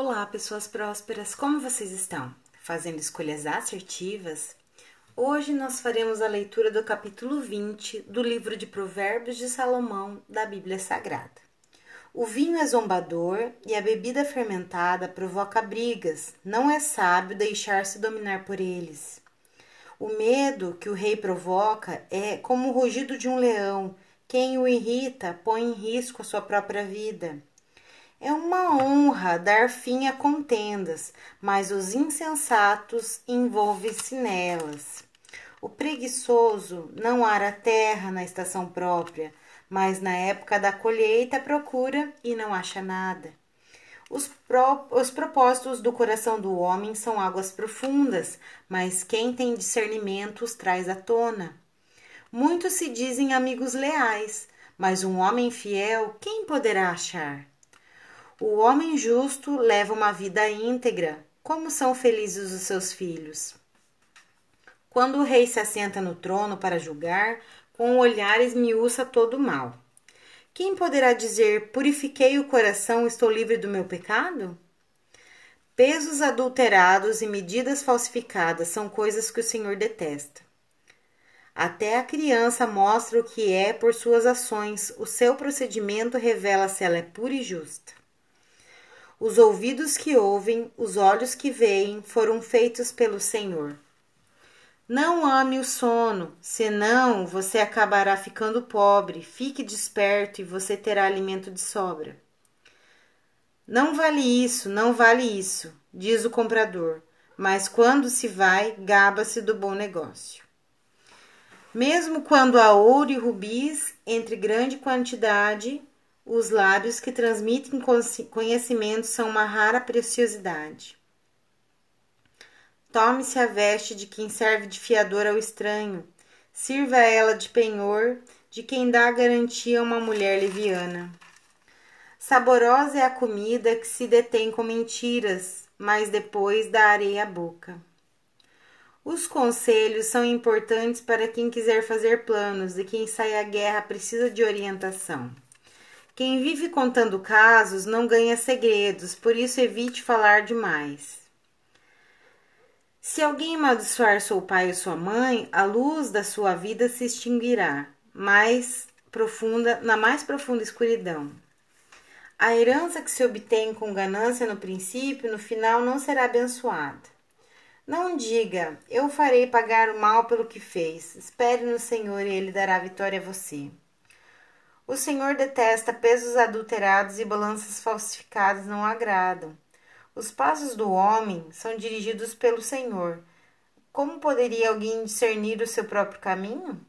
Olá, pessoas prósperas, como vocês estão? Fazendo escolhas assertivas? Hoje nós faremos a leitura do capítulo 20 do livro de Provérbios de Salomão da Bíblia Sagrada. O vinho é zombador e a bebida fermentada provoca brigas, não é sábio deixar-se dominar por eles. O medo que o rei provoca é como o rugido de um leão, quem o irrita põe em risco a sua própria vida. É uma honra dar fim a contendas, mas os insensatos envolvem-se nelas. O preguiçoso não ara terra na estação própria, mas na época da colheita procura e não acha nada. Os, pro, os propósitos do coração do homem são águas profundas, mas quem tem discernimento os traz à tona. Muitos se dizem amigos leais, mas um homem fiel quem poderá achar? O homem justo leva uma vida íntegra. Como são felizes os seus filhos? Quando o rei se assenta no trono para julgar, com olhares esmiuça todo o mal. Quem poderá dizer: Purifiquei o coração, estou livre do meu pecado? Pesos adulterados e medidas falsificadas são coisas que o Senhor detesta. Até a criança mostra o que é por suas ações, o seu procedimento revela se ela é pura e justa. Os ouvidos que ouvem, os olhos que veem, foram feitos pelo Senhor. Não ame o sono, senão você acabará ficando pobre. Fique desperto e você terá alimento de sobra. Não vale isso, não vale isso, diz o comprador, mas quando se vai, gaba-se do bom negócio. Mesmo quando há ouro e rubis entre grande quantidade, os lábios que transmitem conhecimento são uma rara preciosidade. Tome-se a veste de quem serve de fiador ao estranho, sirva ela de penhor, de quem dá garantia a uma mulher leviana. Saborosa é a comida que se detém com mentiras, mas depois dá areia à boca. Os conselhos são importantes para quem quiser fazer planos e quem sai à guerra precisa de orientação. Quem vive contando casos não ganha segredos, por isso evite falar demais. Se alguém amaldiçoar seu pai ou sua mãe, a luz da sua vida se extinguirá, mais profunda, na mais profunda escuridão. A herança que se obtém com ganância no princípio, no final não será abençoada. Não diga, eu farei pagar o mal pelo que fez. Espere no Senhor e Ele dará vitória a você. O Senhor detesta pesos adulterados e balanças falsificadas não agradam. Os passos do homem são dirigidos pelo Senhor. Como poderia alguém discernir o seu próprio caminho?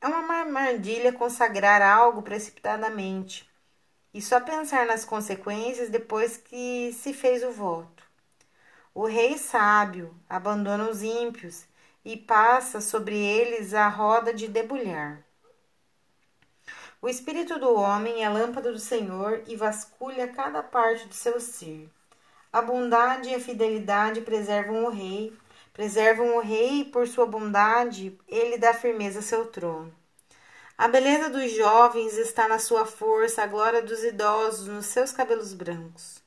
É uma armadilha consagrar algo precipitadamente e só pensar nas consequências depois que se fez o voto. O rei sábio abandona os ímpios e passa sobre eles a roda de debulhar. O espírito do homem é a lâmpada do Senhor e vasculha cada parte do seu ser. A bondade e a fidelidade preservam o rei, preservam o rei e por sua bondade ele dá firmeza a seu trono. A beleza dos jovens está na sua força, a glória dos idosos nos seus cabelos brancos.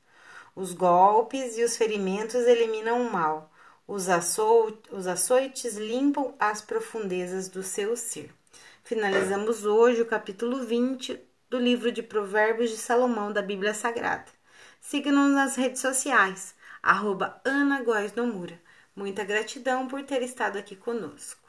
Os golpes e os ferimentos eliminam o mal, os, açoites limpam as profundezas do seu ser. Finalizamos hoje o capítulo 20 do livro de Provérbios de Salomão da Bíblia Sagrada. Siga-nos nas redes sociais, arroba Ana Góes Nomura. Muita gratidão por ter estado aqui conosco.